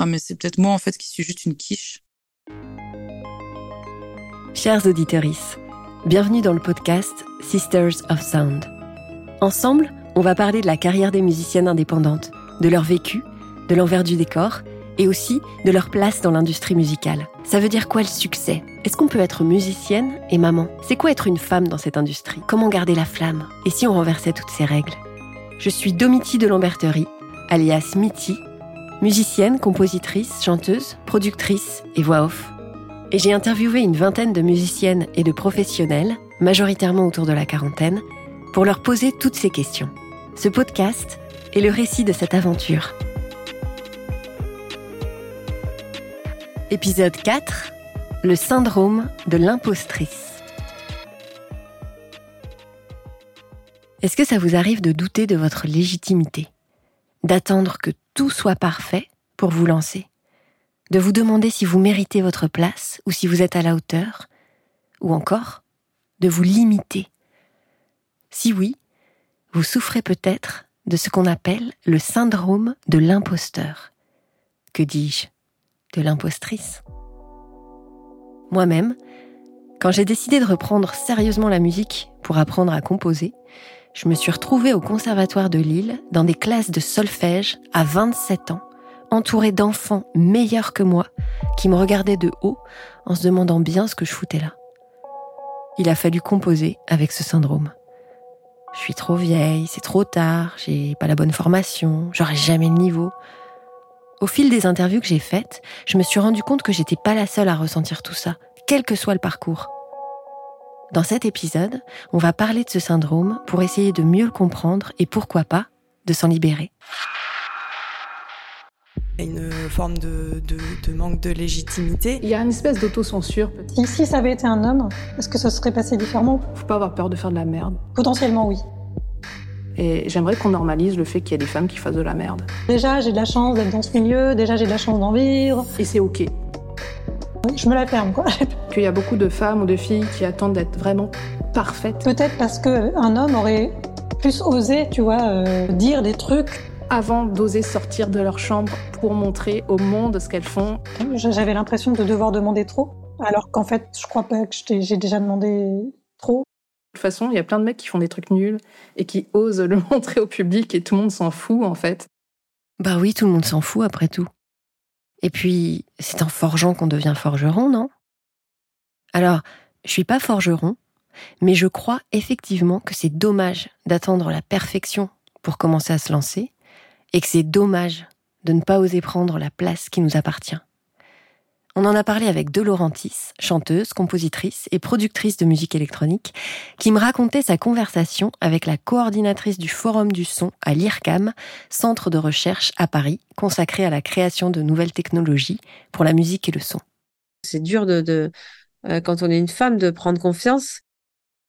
pas, mais c'est peut-être moi en fait qui suis juste une quiche. Chers auditeurs, bienvenue dans le podcast Sisters of Sound. Ensemble, on va parler de la carrière des musiciennes indépendantes, de leur vécu, de l'envers du décor et aussi de leur place dans l'industrie musicale. Ça veut dire quoi le succès? Est-ce qu'on peut être musicienne et maman? C'est quoi être une femme dans cette industrie? Comment garder la flamme? Et si on renversait toutes ces règles? Je suis Domiti de Lamberterie, alias Mitty, musicienne, compositrice, chanteuse, productrice et voix off. Et j'ai interviewé une vingtaine de musiciennes et de professionnels, majoritairement autour de la quarantaine, pour leur poser toutes ces questions. Ce podcast est le récit de cette aventure. Épisode 4 Le syndrome de l'impostrice. Est-ce que ça vous arrive de douter de votre légitimité? D'attendre que tout soit parfait pour vous lancer De vous demander si vous méritez votre place ou si vous êtes à la hauteur Ou encore de vous limiter Si oui, vous souffrez peut-être de ce qu'on appelle le syndrome de l'imposteur. Que dis-je de l'impostrice? Moi-même, quand j'ai décidé de reprendre sérieusement la musique pour apprendre à composer, je me suis retrouvée au Conservatoire de Lille dans des classes de solfège à 27 ans, entourée d'enfants meilleurs que moi qui me regardaient de haut en se demandant bien ce que je foutais là. Il a fallu composer avec ce syndrome. Je suis trop vieille, c'est trop tard, j'ai pas la bonne formation, j'aurai jamais le niveau. Au fil des interviews que j'ai faites, je me suis rendu compte que j'étais pas la seule à ressentir tout ça, quel que soit le parcours. Dans cet épisode, on va parler de ce syndrome pour essayer de mieux le comprendre et pourquoi pas de s'en libérer. Il y a une forme de, manque de légitimité. Il y a une espèce d'autocensure. Si, si ça avait été un homme, est-ce que ça serait passé différemment? Faut pas avoir peur de faire de la merde. Potentiellement oui. Et j'aimerais qu'on normalise le fait qu'il y a des femmes qui fassent de la merde. Déjà, j'ai de la chance d'être dans ce milieu, déjà, j'ai de la chance d'en vivre. Et c'est OK. Je me la ferme, quoi. Qu'il y a beaucoup de femmes ou de filles qui attendent d'être vraiment parfaites. Peut-être parce qu'un homme aurait plus osé, tu vois, euh, dire des trucs. Avant d'oser sortir de leur chambre pour montrer au monde ce qu'elles font. J'avais l'impression de devoir demander trop, alors qu'en fait, je crois pas que j'ai déjà demandé trop. De toute façon, il y a plein de mecs qui font des trucs nuls et qui osent le montrer au public et tout le monde s'en fout en fait. Bah oui, tout le monde s'en fout après tout. Et puis, c'est en forgeant qu'on devient forgeron, non? Alors, je suis pas forgeron, mais je crois effectivement que c'est dommage d'attendre la perfection pour commencer à se lancer, et que c'est dommage de ne pas oser prendre la place qui nous appartient. On en a parlé avec De Laurentis, chanteuse, compositrice et productrice de musique électronique, qui me racontait sa conversation avec la coordinatrice du Forum du son à l'IRCAM, centre de recherche à Paris, consacré à la création de nouvelles technologies pour la musique et le son. C'est dur de, euh, quand on est une femme, de prendre confiance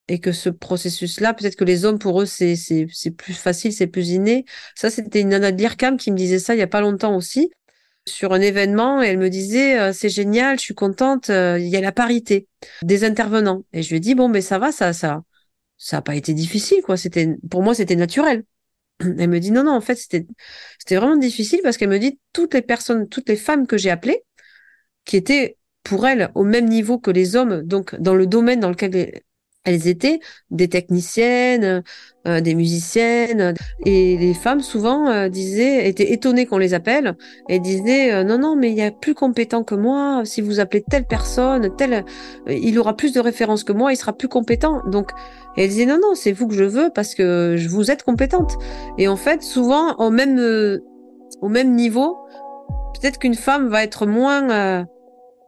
et que ce processus-là, peut-être que les hommes, pour eux, c'est plus facile, c'est plus inné. Ça, c'était une nana de l'IRCAM qui me disait ça il y a pas longtemps aussi sur un événement elle me disait euh, c'est génial, je suis contente, euh, il y a la parité des intervenants. Et je lui ai dit bon mais ça va, ça ça ça a pas été difficile quoi, c'était pour moi c'était naturel. Elle me dit non non en fait c'était c'était vraiment difficile parce qu'elle me dit toutes les personnes, toutes les femmes que j'ai appelées qui étaient pour elle au même niveau que les hommes donc dans le domaine dans lequel elles étaient des techniciennes, euh, des musiciennes, et les femmes souvent euh, disaient, étaient étonnées qu'on les appelle, et disaient euh, non non mais il y a plus compétent que moi. Si vous appelez telle personne, tel, il aura plus de références que moi, il sera plus compétent. Donc elles disaient non non c'est vous que je veux parce que je vous êtes compétente. Et en fait souvent au même au même niveau, peut-être qu'une femme va être moins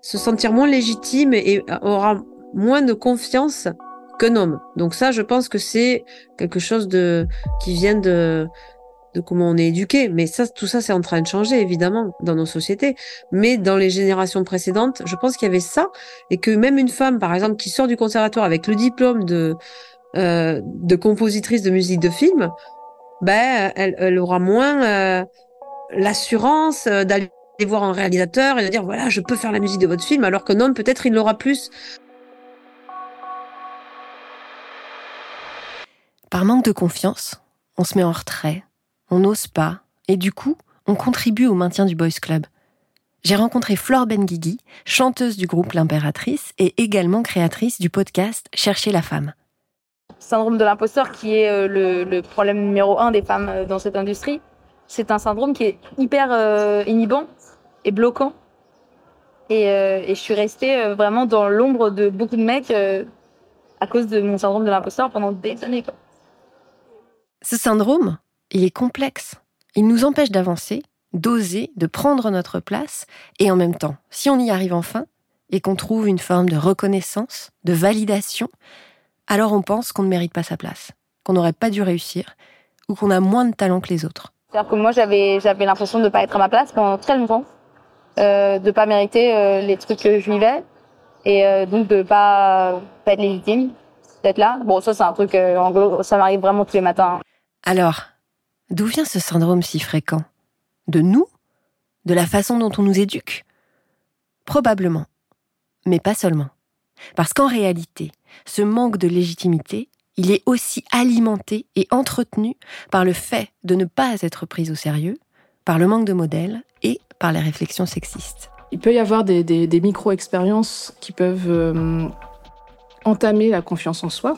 se sentir moins légitime et aura moins de confiance qu'un homme. Donc ça, je pense que c'est quelque chose de qui vient de de comment on est éduqué. Mais ça, tout ça, c'est en train de changer, évidemment, dans nos sociétés. Mais dans les générations précédentes, je pense qu'il y avait ça. Et que même une femme, par exemple, qui sort du conservatoire avec le diplôme de, euh, de compositrice de musique de film, ben, elle, elle aura moins euh, l'assurance euh, d'aller voir un réalisateur et de dire, voilà, je peux faire la musique de votre film, alors qu'un homme, peut-être, il l'aura plus Par manque de confiance, on se met en retrait, on n'ose pas, et du coup, on contribue au maintien du boys club. j'ai rencontré Flore Benguigui, chanteuse du groupe L'Impératrice et également créatrice du podcast Chercher la femme. Syndrome de l'imposteur qui est euh, le, problème numéro un des femmes euh, dans cette industrie. C'est un syndrome qui est hyper euh, inhibant et bloquant. Et, je suis restée vraiment dans l'ombre de beaucoup de mecs à cause de mon syndrome de l'imposteur pendant des années. Ce syndrome, il est complexe. Il nous empêche d'avancer, d'oser, de prendre notre place, et en même temps, si on y arrive enfin, et qu'on trouve une forme de reconnaissance, de validation, alors on pense qu'on ne mérite pas sa place, qu'on n'aurait pas dû réussir, ou qu'on a moins de talent que les autres. C'est-à-dire que moi, j'avais, l'impression de ne pas être à ma place pendant très longtemps, euh, de pas mériter euh, les trucs que je vivais, et euh, donc de pas, pas être légitime, d'être là. Bon, ça, c'est un truc, euh, ça m'arrive vraiment tous les matins. Alors, d'où vient ce syndrome si fréquent? De nous? De la façon dont on nous éduque? Probablement. Mais pas seulement. Parce qu'en réalité, ce manque de légitimité, il est aussi alimenté et entretenu par le fait de ne pas être prise au sérieux, par le manque de modèles et par les réflexions sexistes. Il peut y avoir des, micro-expériences qui peuvent euh, entamer la confiance en soi,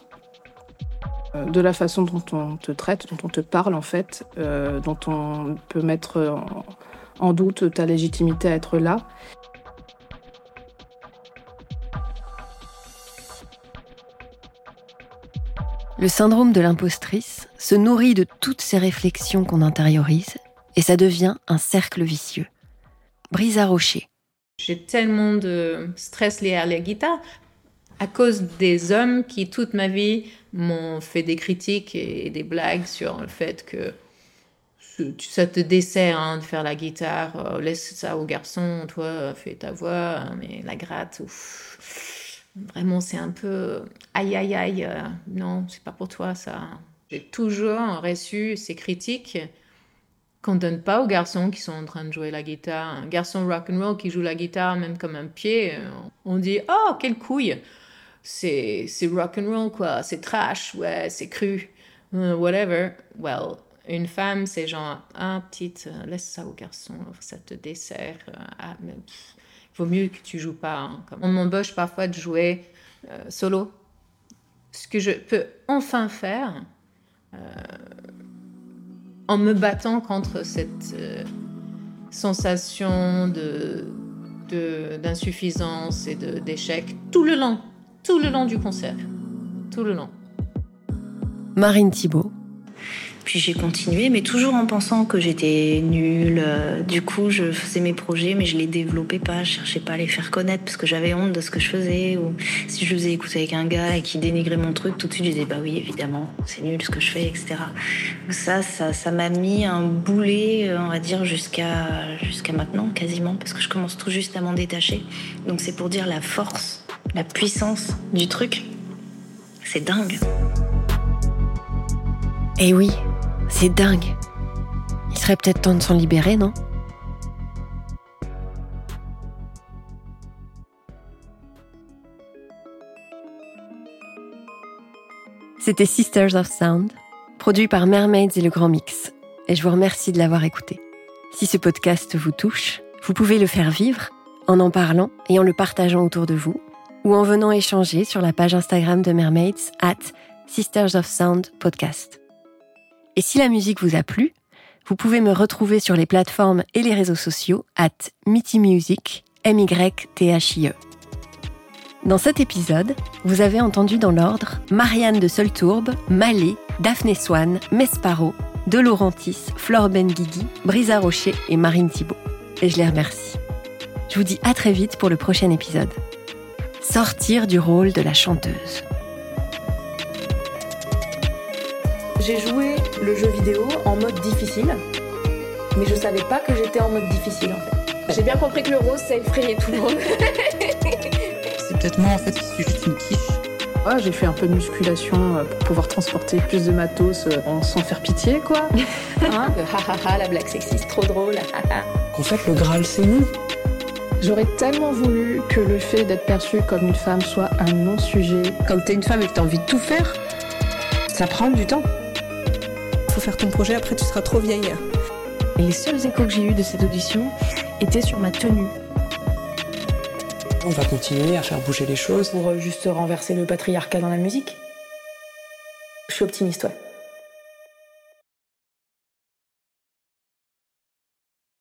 de la façon dont on te traite, dont on te parle en fait, euh, dont on peut mettre en, en doute ta légitimité à être là. Le syndrome de l'impostrice se nourrit de toutes ces réflexions qu'on intériorise et ça devient un cercle vicieux. Brisa Rocher. J'ai tellement de stress lié à la guitare à cause des hommes qui, toute ma vie, m'ont fait des critiques et des blagues sur le fait que ça te dessert hein, de faire la guitare. euh, laisse ça aux garçons, toi, fais ta voix, hein, mais la gratte, ouf. Vraiment, c'est un peu aïe aïe aïe. euh, non, c'est pas pour toi ça. J'ai toujours reçu ces critiques qu'on donne pas aux garçons qui sont en train de jouer la guitare. Un garçon rock and roll qui joue la guitare même comme un pied, on dit oh quelle couille. C'est rock and roll quoi, c'est trash, ouais, c'est cru, euh, whatever. Well, une femme c'est genre ah petite, euh, laisse ça aux garçons, ça te dessert. euh, ah, mais, pff, vaut mieux que tu joues pas. hein. On m'embauche parfois de jouer solo. Ce que je peux enfin faire en me battant contre cette sensation de d'insuffisance et d'échec tout le long, tout le long du concert, tout le long. Marine Thibault. Puis j'ai continué, mais toujours en pensant que j'étais nulle. Du coup, je faisais mes projets, mais je les développais pas. Je cherchais pas à les faire connaître parce que j'avais honte de ce que je faisais. Ou si je faisais écouter avec un gars et qui dénigrait mon truc, tout de suite, je disais bah oui, évidemment, c'est nul ce que je fais, etc. Donc ça, ça, ça m'a mis un boulet, euh, on va dire, jusqu'à jusqu'à maintenant, quasiment, parce que je commence tout juste à m'en détacher. Donc c'est pour dire la force, la puissance du truc. C'est dingue. Eh oui, c'est dingue. Il serait peut-être temps de s'en libérer, non? C'était Sisters of Sound, produit par Mermaids et le Grand Mix. Et je vous remercie de l'avoir écouté. Si ce podcast vous touche, vous pouvez le faire vivre en en parlant et en le partageant autour de vous, ou en venant échanger sur la page Instagram de Mermaids at Sisters of Sound Podcast. Et si la musique vous a plu, vous pouvez me retrouver sur les plateformes et les réseaux sociaux at Mitty Music, M-Y-T-H-I-E. Dans cet épisode, vous avez entendu dans l'ordre Marianne de Soltourbe, Malé, Daphné Swan, Mesparo, De Laurentis, Flore Benguigui, Brisa Rocher et Marine Thibault. Et je les remercie. Je vous dis à très vite pour le prochain épisode. Sortir du rôle de la chanteuse. J'ai joué le jeu vidéo en mode difficile, mais je savais pas que j'étais en mode difficile en fait. J'ai bien compris que le rose ça effrayait tout le monde. C'est peut-être moi en fait qui suis juste une quiche. Ouais, j'ai fait un peu de musculation euh, pour pouvoir transporter plus de matos euh, en- sans faire pitié, quoi. Hein? Le ha ha ha, la blague sexiste, trop drôle. Qu'en fait, le Graal, c'est nous. J'aurais tellement voulu que le fait d'être perçue comme une femme soit un non-sujet. Quand t'es une femme et que t'as envie de tout faire, ça prend du temps. Faut faire ton projet, après tu seras trop vieille. Et les seuls échos que j'ai eus de cette audition étaient sur ma tenue. On va continuer à faire bouger les choses. Pour euh, juste renverser le patriarcat dans la musique. Je suis optimiste, ouais.